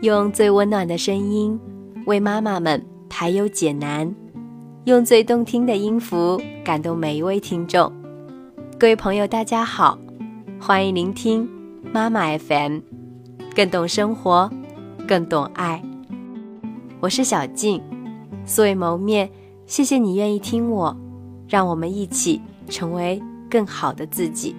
用最温暖的声音为妈妈们排忧解难，用最动听的音符感动每一位听众。各位朋友，大家好，欢迎聆听妈妈 FM，更懂生活，更懂爱。我是小静，素未谋面，谢谢你愿意听我，让我们一起成为更好的自己。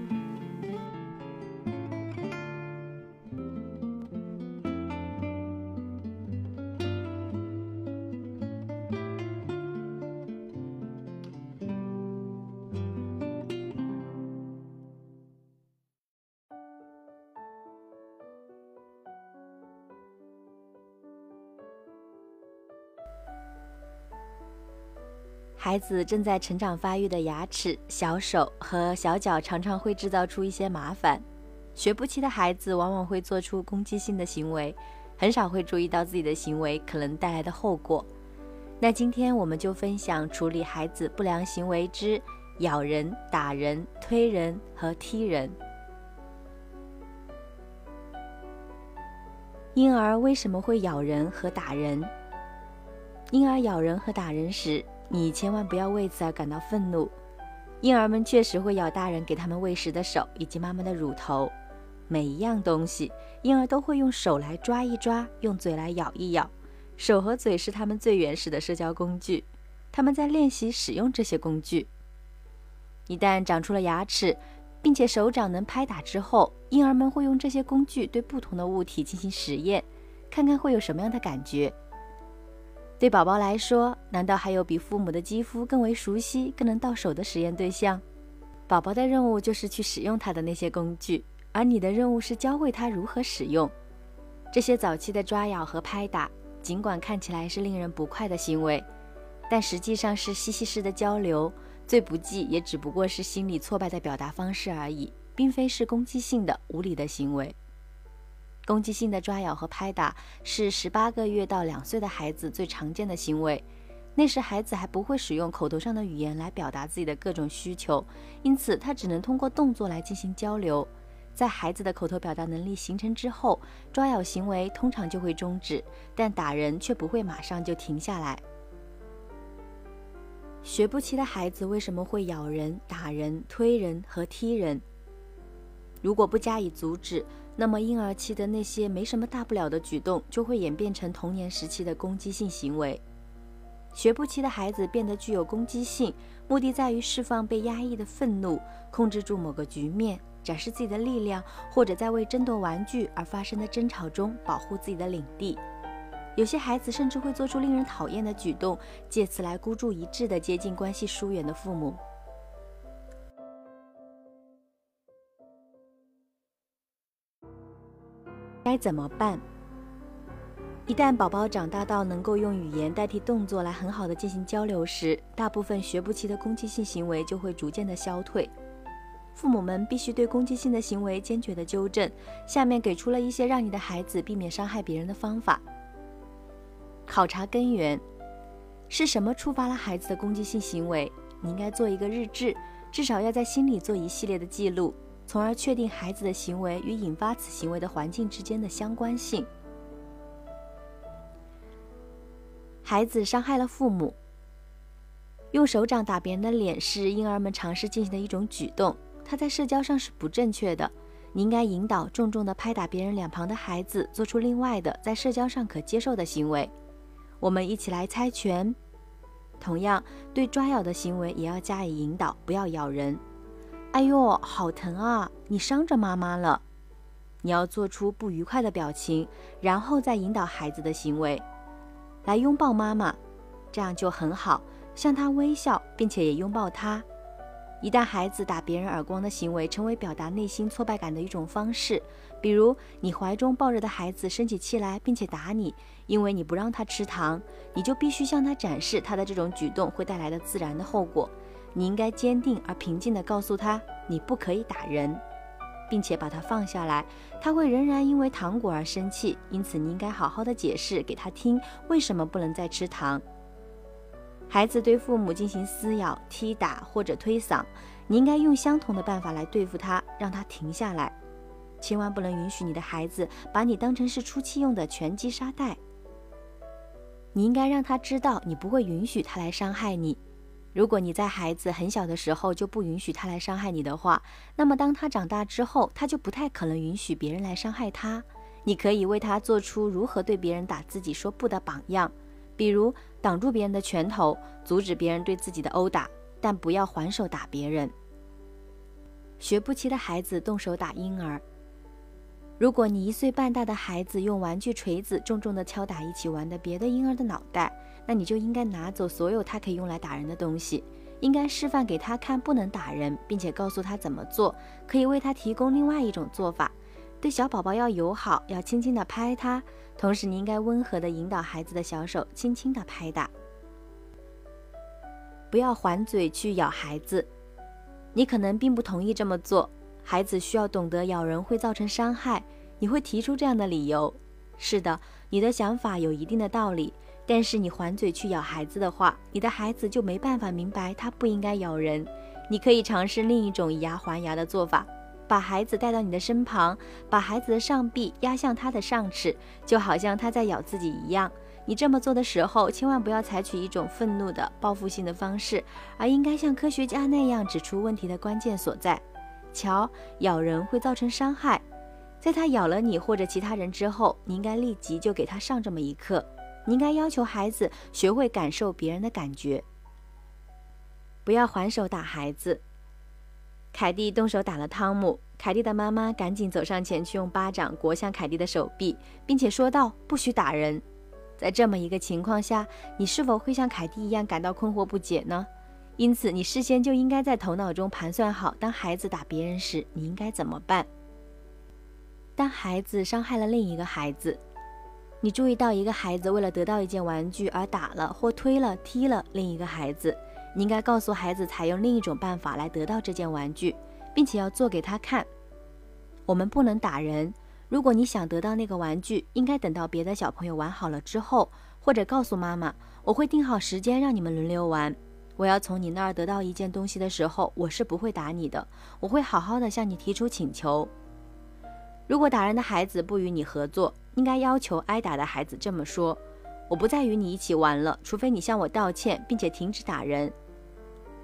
孩子正在成长发育的牙齿、小手和小脚常常会制造出一些麻烦。学步期的孩子往往会做出攻击性的行为，很少会注意到自己的行为可能带来的后果。那今天我们就分享处理孩子不良行为之咬人、打人、推人和踢人。婴儿为什么会咬人和打人？婴儿咬人和打人时，你千万不要为此而感到愤怒。婴儿们确实会咬大人给他们喂食的手以及妈妈的乳头，每一样东西，婴儿都会用手来抓一抓，用嘴来咬一咬。手和嘴是他们最原始的社交工具，他们在练习使用这些工具。一旦长出了牙齿，并且手掌能拍打之后，婴儿们会用这些工具对不同的物体进行实验，看看会有什么样的感觉。对宝宝来说，难道还有比父母的肌肤更为熟悉、更能到手的实验对象？宝宝的任务就是去使用他的那些工具，而你的任务是教会他如何使用这些早期的抓咬和拍打。尽管看起来是令人不快的行为，但实际上是嬉戏式的交流，最不济也只不过是心理挫败的表达方式而已，并非是攻击性的、无理的行为。攻击性的抓咬和拍打是十八个月到两岁的孩子最常见的行为。那时孩子还不会使用口头上的语言来表达自己的各种需求，因此他只能通过动作来进行交流。在孩子的口头表达能力形成之后，抓咬行为通常就会终止，但打人却不会马上就停下来。学步期的孩子为什么会咬人、打人、推人和踢人？如果不加以阻止，那么婴儿期的那些没什么大不了的举动，就会演变成童年时期的攻击性行为。学步期的孩子变得具有攻击性，目的在于释放被压抑的愤怒，控制住某个局面，展示自己的力量，或者在为争夺玩具而发生的争吵中保护自己的领地。有些孩子甚至会做出令人讨厌的举动，借此来孤注一掷地接近关系疏远的父母。该怎么办？一旦宝宝长大到能够用语言代替动作来很好的进行交流时，大部分学步期的攻击性行为就会逐渐的消退。父母们必须对攻击性的行为坚决的纠正。下面给出了一些让你的孩子避免伤害别人的方法。考察根源，是什么触发了孩子的攻击性行为？你应该做一个日志，至少要在心里做一系列的记录。从而确定孩子的行为与引发此行为的环境之间的相关性。孩子伤害了父母，用手掌打别人的脸是婴儿们尝试进行的一种举动，它在社交上是不正确的。你应该引导重重的拍打别人两旁的孩子做出另外的在社交上可接受的行为。我们一起来猜拳。同样，对抓咬的行为也要加以引导，不要咬人。哎呦，好疼啊！你伤着妈妈了。你要做出不愉快的表情，然后再引导孩子的行为，来拥抱妈妈，这样就很好。向他微笑，并且也拥抱他。一旦孩子打别人耳光的行为成为表达内心挫败感的一种方式，比如你怀中抱着的孩子生起气来，并且打你，因为你不让他吃糖，你就必须向他展示他的这种举动会带来的自然的后果。你应该坚定而平静地告诉他，你不可以打人，并且把他放下来。他会仍然因为糖果而生气，因此你应该好好的解释给他听，为什么不能再吃糖。孩子对父母进行撕咬、踢打或者推搡，你应该用相同的办法来对付他，让他停下来。千万不能允许你的孩子把你当成是出气用的拳击沙袋。你应该让他知道，你不会允许他来伤害你。如果你在孩子很小的时候就不允许他来伤害你的话，那么当他长大之后，他就不太可能允许别人来伤害他。你可以为他做出如何对别人打自己说不的榜样，比如挡住别人的拳头，阻止别人对自己的殴打，但不要还手打别人。学步期的孩子动手打婴儿。如果你一岁半大的孩子用玩具锤子重重地敲打一起玩的别的婴儿的脑袋，那你就应该拿走所有他可以用来打人的东西，应该示范给他看不能打人，并且告诉他怎么做，可以为他提供另外一种做法。对小宝宝要友好，要轻轻地拍他，同时你应该温和地引导孩子的小手，轻轻地拍打，不要还嘴去咬孩子。你可能并不同意这么做。孩子需要懂得咬人会造成伤害，你会提出这样的理由。是的，你的想法有一定的道理，但是你还嘴去咬孩子的话，你的孩子就没办法明白他不应该咬人。你可以尝试另一种以牙还牙的做法，把孩子带到你的身旁，把孩子的上臂压向他的上齿，就好像他在咬自己一样。你这么做的时候，千万不要采取一种愤怒的报复性的方式，而应该像科学家那样指出问题的关键所在。瞧，咬人会造成伤害，在他咬了你或者其他人之后，你应该立即就给他上这么一课。你应该要求孩子学会感受别人的感觉，不要还手打孩子。凯蒂动手打了汤姆，凯蒂的妈妈赶紧走上前去，用巴掌掴向凯蒂的手臂，并且说道：“不许打人。”在这么一个情况下，你是否会像凯蒂一样感到困惑不解呢？因此，你事先就应该在头脑中盘算好，当孩子打别人时，你应该怎么办？当孩子伤害了另一个孩子，你注意到一个孩子为了得到一件玩具而打了或推了、踢了另一个孩子，你应该告诉孩子采用另一种办法来得到这件玩具，并且要做给他看。我们不能打人。如果你想得到那个玩具，应该等到别的小朋友玩好了之后，或者告诉妈妈，我会定好时间让你们轮流玩。我要从你那儿得到一件东西的时候，我是不会打你的，我会好好的向你提出请求。如果打人的孩子不与你合作，应该要求挨打的孩子这么说：“我不再与你一起玩了，除非你向我道歉，并且停止打人。”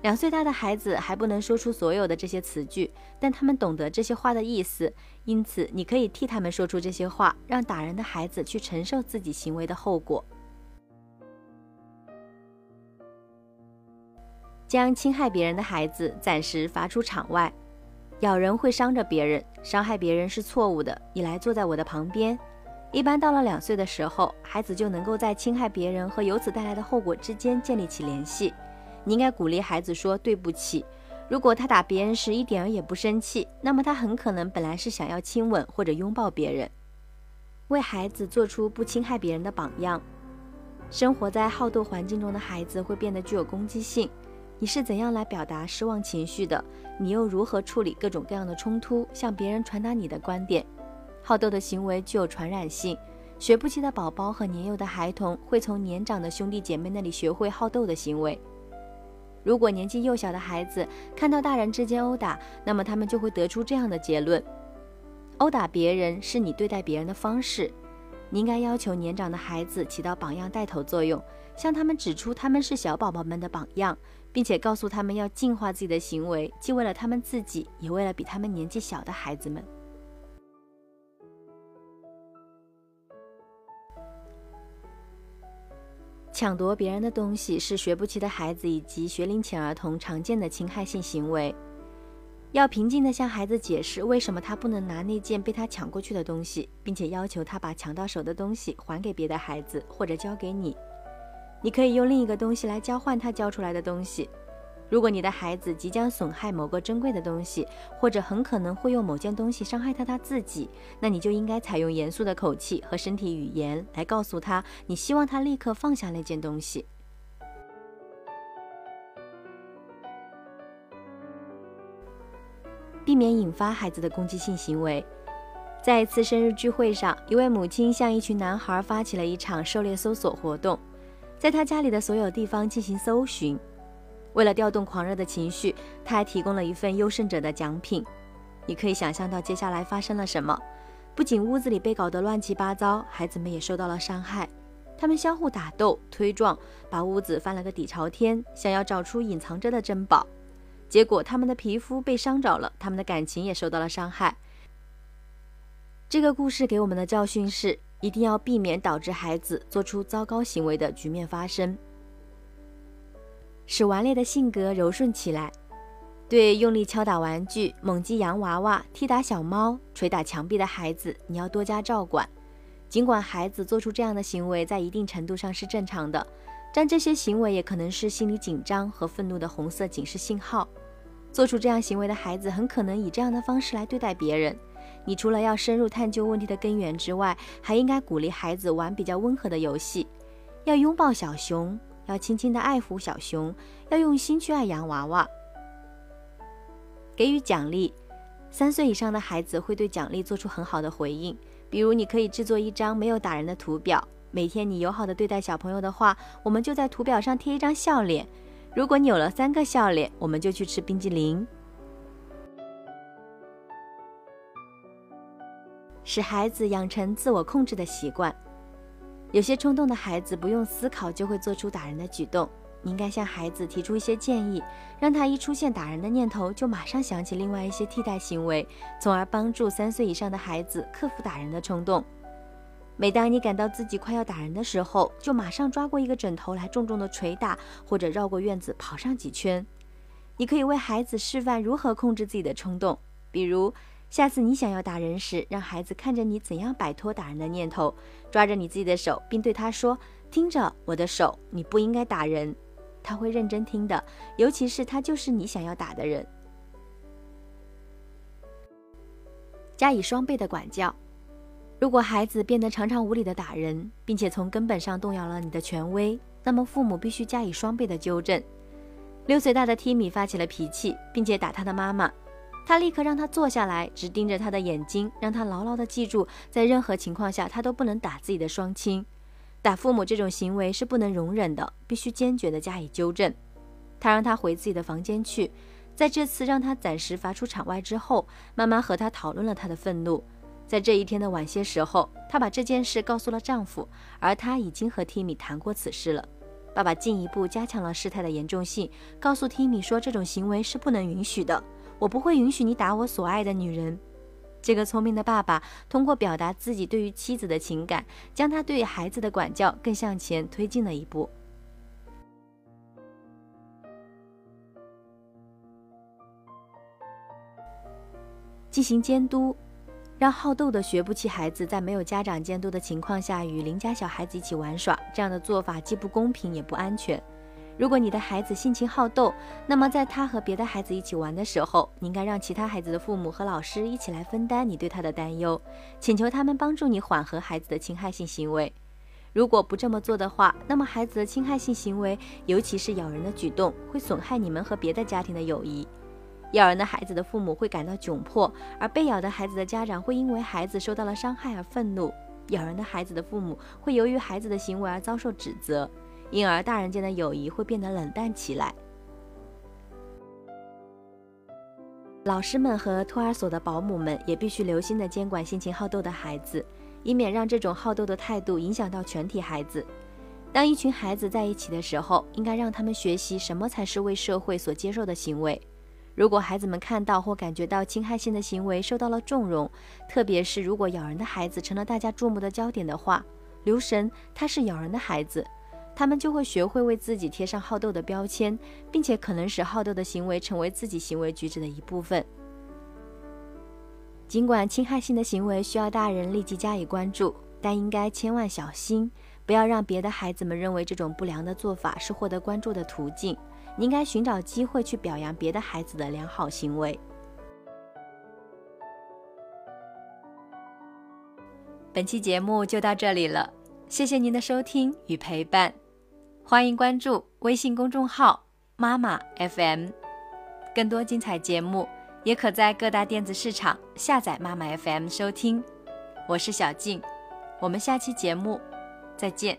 两岁大的孩子还不能说出所有的这些词句，但他们懂得这些话的意思，因此你可以替他们说出这些话，让打人的孩子去承受自己行为的后果。将侵害别人的孩子暂时罚出场外。咬人会伤着别人，伤害别人是错误的。你来坐在我的旁边。一般到了两岁的时候，孩子就能够在侵害别人和由此带来的后果之间建立起联系。你应该鼓励孩子说对不起。如果他打别人时一点儿也不生气，那么他很可能本来是想要亲吻或者拥抱别人。为孩子做出不侵害别人的榜样。生活在好斗环境中的孩子会变得具有攻击性。你是怎样来表达失望情绪的？你又如何处理各种各样的冲突，向别人传达你的观点？好斗的行为具有传染性。学步期的宝宝和年幼的孩童会从年长的兄弟姐妹那里学会好斗的行为。如果年纪幼小的孩子看到大人之间殴打，那么他们就会得出这样的结论：殴打别人是你对待别人的方式。你应该要求年长的孩子起到榜样带头作用，向他们指出他们是小宝宝们的榜样。并且告诉他们要净化自己的行为，既为了他们自己，也为了比他们年纪小的孩子们。抢夺别人的东西是学步期的孩子以及学龄前儿童常见的侵害性行为。要平静地向孩子解释为什么他不能拿那件被他抢过去的东西，并且要求他把抢到手的东西还给别的孩子或者交给你。你可以用另一个东西来交换他交出来的东西。如果你的孩子即将损害某个珍贵的东西，或者很可能会用某件东西伤害他他自己，那你就应该采用严肃的口气和身体语言来告诉他，你希望他立刻放下那件东西。避免引发孩子的攻击性行为。在一次生日聚会上，一位母亲向一群男孩发起了一场狩猎搜索活动。在他家里的所有地方进行搜寻，为了调动狂热的情绪，他还提供了一份优胜者的奖品。你可以想象到接下来发生了什么。不仅屋子里被搞得乱七八糟，孩子们也受到了伤害。他们相互打斗、推撞，把屋子翻了个底朝天，想要找出隐藏着的珍宝。结果，他们的皮肤被伤着了，他们的感情也受到了伤害。这个故事给我们的教训是：一定要避免导致孩子做出糟糕行为的局面发生，使顽劣的性格柔顺起来。对用力敲打玩具、猛击洋娃娃、踢打小猫、捶打墙壁的孩子，你要多加照管。尽管孩子做出这样的行为在一定程度上是正常的，但这些行为也可能是心理紧张和愤怒的红色警示信号。做出这样行为的孩子很可能以这样的方式来对待别人。你除了要深入探究问题的根源之外，还应该鼓励孩子玩比较温和的游戏，要拥抱小熊，要轻轻地爱抚小熊，要用心去爱洋娃娃。给予奖励，三岁以上的孩子会对奖励做出很好的回应。比如，你可以制作一张没有打人的图表。每天你友好的对待小朋友的话，我们就在图表上贴一张笑脸。如果你有了三个笑脸，我们就去吃冰激凌。使孩子养成自我控制的习惯。有些冲动的孩子不用思考就会做出打人的举动。你应该向孩子提出一些建议，让他一出现打人的念头就马上想起另外一些替代行为，从而帮助三岁以上的孩子克服打人的冲动。每当你感到自己快要打人的时候，就马上抓过一个枕头来重重的捶打，或者绕过院子跑上几圈。你可以为孩子示范如何控制自己的冲动，比如下次你想要打人时，让孩子看着你怎样摆脱打人的念头，抓着你自己的手，并对他说：“听着，我的手，你不应该打人。”他会认真听的，尤其是他就是你想要打的人。加以双倍的管教。如果孩子变得常常无理的打人，并且从根本上动摇了你的权威，那么父母必须加以双倍的纠正。六岁大的 Timmy 发起了脾气，并且打他的妈妈。他立刻让他坐下来，直盯着他的眼睛，让他牢牢地记住，在任何情况下他都不能打自己的双亲。打父母这种行为是不能容忍的，必须坚决地加以纠正。他让他回自己的房间去，在这次让他暂时罚出场外之后，妈妈和他讨论了他的愤怒。在这一天的晚些时候，她把这件事告诉了丈夫，而她已经和 Timmy 谈过此事了。爸爸进一步加强了事态的严重性，告诉 Timmy 说这种行为是不能允许的，我不会允许你打我所爱的女人。这个聪明的爸爸通过表达自己对于妻子的情感，将他对孩子的管教更向前推进了一步。进行监督，让好斗的学步期孩子在没有家长监督的情况下与邻家小孩子一起玩耍，这样的做法既不公平也不安全。如果你的孩子性情好斗，那么在他和别的孩子一起玩的时候，你应该让其他孩子的父母和老师一起来分担你对他的担忧，请求他们帮助你缓和孩子的侵害性行为。如果不这么做的话，那么孩子的侵害性行为，尤其是咬人的举动，会损害你们和别的家庭的友谊。咬人的孩子的父母会感到窘迫，而被咬的孩子的家长会因为孩子受到了伤害而愤怒。咬人的孩子的父母会由于孩子的行为而遭受指责。因而，大人间的友谊会变得冷淡起来。老师们和托儿所的保姆们也必须留心地监管性情好斗的孩子，以免让这种好斗的态度影响到全体孩子。当一群孩子在一起的时候，应该让他们学习什么才是为社会所接受的行为。如果孩子们看到或感觉到侵害性的行为受到了纵容，特别是如果咬人的孩子成了大家注目的焦点的话，留神，他是咬人的孩子。他们就会学会为自己贴上好斗的标签，并且可能使好斗的行为成为自己行为举止的一部分。尽管侵害性的行为需要大人立即加以关注，但应该千万小心，不要让别的孩子们认为这种不良的做法是获得关注的途径。你应该寻找机会去表扬别的孩子的良好行为。本期节目就到这里了，谢谢您的收听与陪伴。欢迎关注微信公众号“妈妈 FM”，更多精彩节目也可在各大电子市场下载“妈妈 FM” 收听。我是小静，我们下期节目再见。